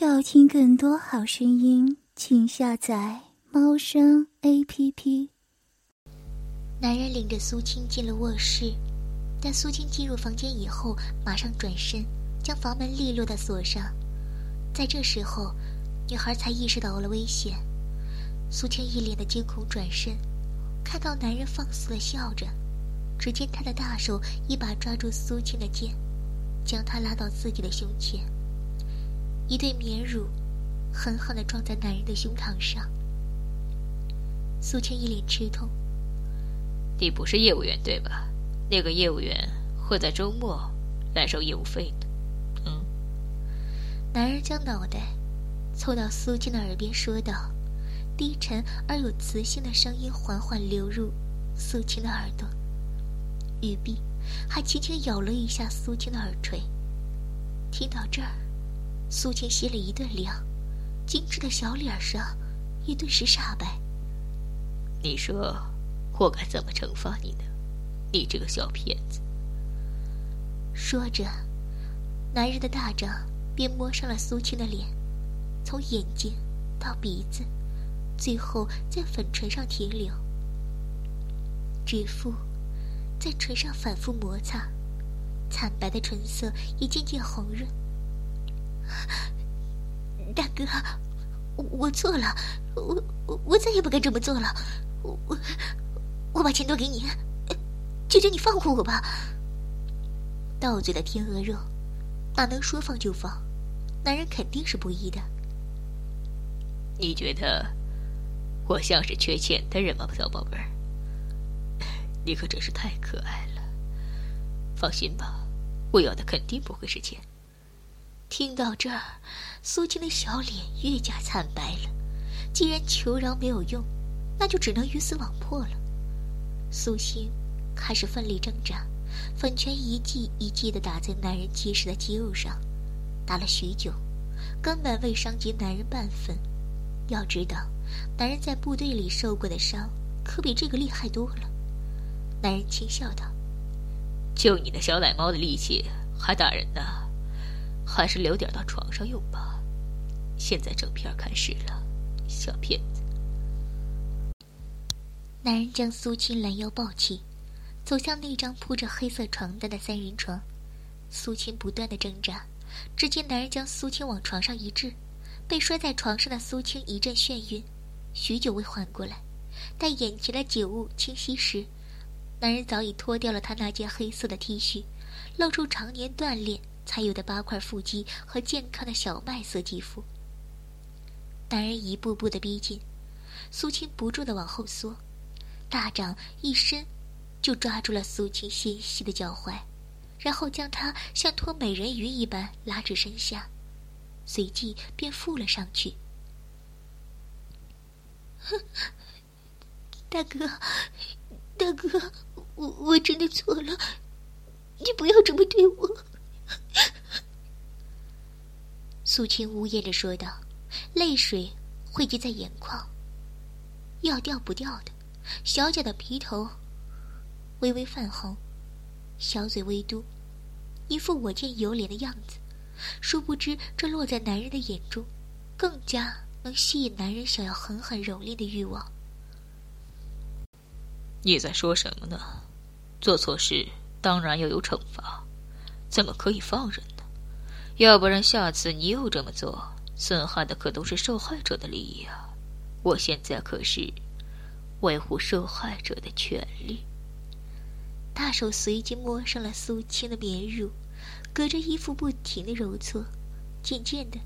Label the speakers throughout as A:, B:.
A: 要听更多好声音，请下载猫声 A P P。
B: 男人领着苏青进了卧室，但苏青进入房间以后，马上转身，将房门利落的锁上。在这时候，女孩才意识到了危险。苏青一脸的惊恐转身，看到男人放肆的笑着，只见他的大手一把抓住苏青的肩，将她拉到自己的胸前。一对棉乳狠狠的撞在男人的胸膛上，苏青一脸吃痛。
C: 你不是业务员对吧？那个业务员会在周末来收业务费的。嗯。
B: 男人将脑袋凑到苏青的耳边说道，低沉而有磁性的声音缓缓流入苏青的耳朵，玉臂还轻轻咬了一下苏青的耳垂。听到这儿。苏青吸了一顿凉，精致的小脸上也顿时煞白。
C: 你说，我该怎么惩罚你呢？你这个小骗子！
B: 说着，男人的大掌便摸上了苏青的脸，从眼睛到鼻子，最后在粉唇上停留。指腹在唇上反复摩擦，惨白的唇色也渐渐红润。大哥，我错了，我我再也不敢这么做了。我我我把钱都给你，求求你放过我吧。到嘴的天鹅肉，哪能说放就放？男人肯定是不依的。
C: 你觉得我像是缺钱的人吗，小宝贝儿？你可真是太可爱了。放心吧，我要的肯定不会是钱。听到这儿，苏青的小脸越加惨白了。既然求饶没有用，那就只能鱼死网破了。苏青开始奋力挣扎，粉拳一记一记的打在男人结实的肌肉上，打了许久，根本未伤及男人半分。要知道，男人在部队里受过的伤可比这个厉害多了。男人轻笑道：“就你那小奶猫的力气，还打人呢？”还是留点到床上用吧。现在正片开始了，小骗子。男人将苏青拦腰抱起，走向那张铺着黑色床单的三人床。苏青不断的挣扎，只见男人将苏青往床上一掷，被摔在床上的苏青一阵眩晕，许久未缓过来。待眼前的景物清晰时，男人早已脱掉了他那件黑色的 T 恤，露出常年锻炼。才有的八块腹肌和健康的小麦色肌肤。男人一步步的逼近，苏青不住的往后缩，大掌一伸，就抓住了苏青纤细的脚踝，然后将她像拖美人鱼一般拉至身下，随即便附了上去。大哥，大哥，我我真的错了，你不要这么对我。苏青呜咽着说道，泪水汇集在眼眶，要掉不掉的，小脚的皮头微微泛红，小嘴微嘟，一副我见犹怜的样子。殊不知，这落在男人的眼中，更加能吸引男人想要狠狠蹂躏的欲望。你在说什么呢？做错事当然要有惩罚。怎么可以放任呢？要不然下次你又这么做，损害的可都是受害者的利益啊！我现在可是维护受害者的权利。
B: 大手随即摸上了苏青的棉乳，隔着衣服不停的揉搓。渐渐的，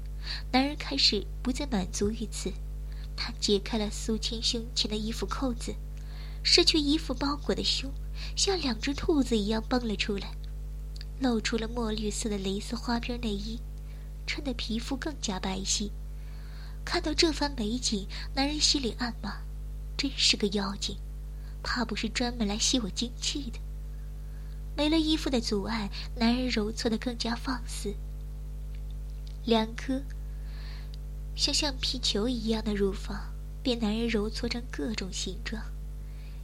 B: 男人开始不再满足于此，他解开了苏青胸前的衣服扣子，失去衣服包裹的胸像两只兔子一样蹦了出来。露出了墨绿色的蕾丝花边内衣，衬得皮肤更加白皙。看到这番美景，男人心里暗骂：“真是个妖精，怕不是专门来吸我精气的。”没了衣服的阻碍，男人揉搓得更加放肆。两颗像橡皮球一样的乳房被男人揉搓成各种形状，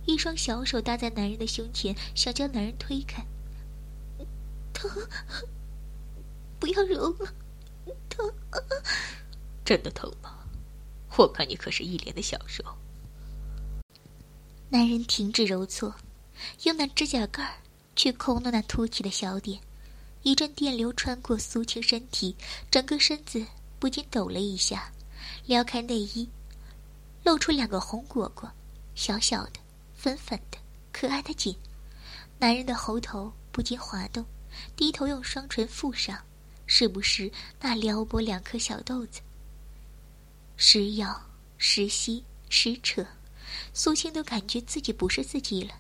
B: 一双小手搭在男人的胸前，想将男人推开。疼，不要揉了，疼。
C: 真的疼吗？我看你可是一脸的享受。
B: 男人停止揉搓，用那指甲盖去抠弄那凸起的小点，一阵电流穿过苏青身体，整个身子不禁抖了一下，撩开内衣，露出两个红果果，小小的、粉粉的、可爱的紧。男人的喉头不禁滑动，低头用双唇覆上，时不时那撩拨两颗小豆子，时咬时吸时扯。苏青都感觉自己不是自己了，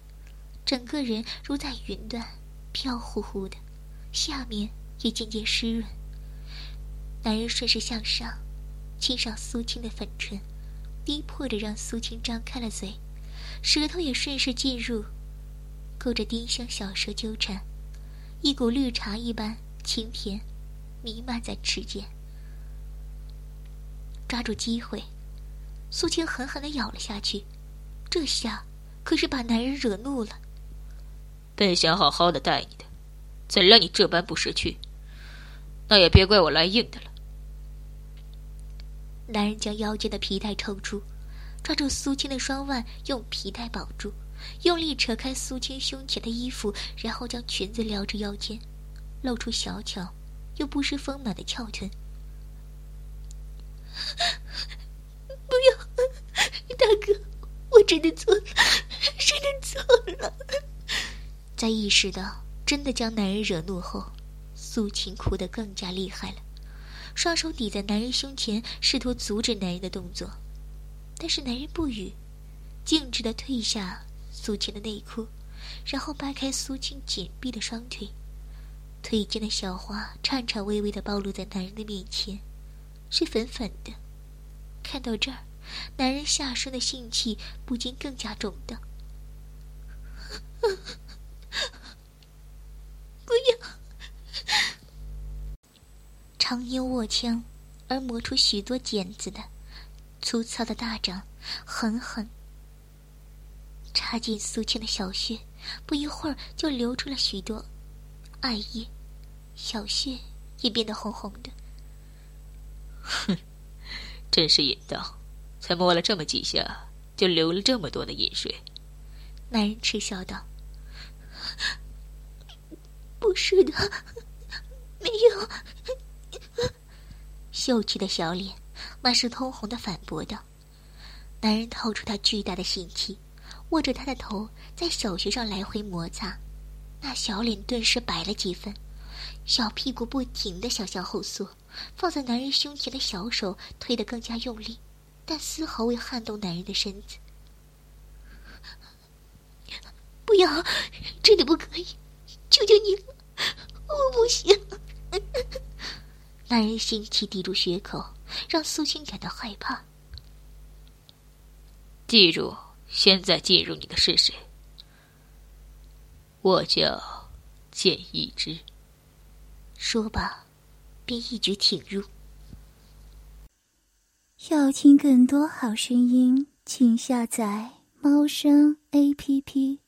B: 整个人如在云端，飘忽忽的，下面也渐渐湿润。男人顺势向上，亲上苏青的粉唇，逼迫着让苏青张开了嘴，舌头也顺势进入，勾着丁香小舌纠缠，一股绿茶一般清甜，弥漫在齿间。抓住机会，苏青狠狠的咬了下去。这下可是把男人惹怒了。
C: 本想好好的待你的，怎料你这般不识趣？那也别怪我来硬的了。
B: 男人将腰间的皮带抽出，抓住苏青的双腕，用皮带绑住，用力扯开苏青胸前的衣服，然后将裙子撩至腰间，露出小巧又不失丰满的翘臀。不要，大哥！我真的错了，真的错了。在意识到真的将男人惹怒后，苏青哭得更加厉害了，双手抵在男人胸前，试图阻止男人的动作，但是男人不语，径直的退下苏晴的内裤，然后掰开苏晴紧闭的双腿，腿间的小花颤颤巍巍的暴露在男人的面前，是粉粉的。看到这儿。男人下身的性气不禁更加重的。不要！长音握枪，而磨出许多茧子的粗糙的大掌，狠狠插进苏倩的小穴，不一会儿就流出了许多爱意，小穴也变得红红的。
C: 哼，真是淫荡！才摸了这么几下，就流了这么多的饮水。
B: 男人嗤笑道：“不是的，没有。”秀气的小脸满是通红的反驳道。男人掏出他巨大的性器，握着他的头在小穴上来回摩擦，那小脸顿时白了几分，小屁股不停的想向后缩，放在男人胸前的小手推得更加用力。但丝毫未撼动男人的身子。不要，真的不可以！求求你了，我不行。男人心气抵住血口，让苏青感到害怕。
C: 记住，现在进入你的是谁？我叫简一之。
B: 说吧，便一举挺入。
A: 要听更多好声音，请下载猫声 A P P。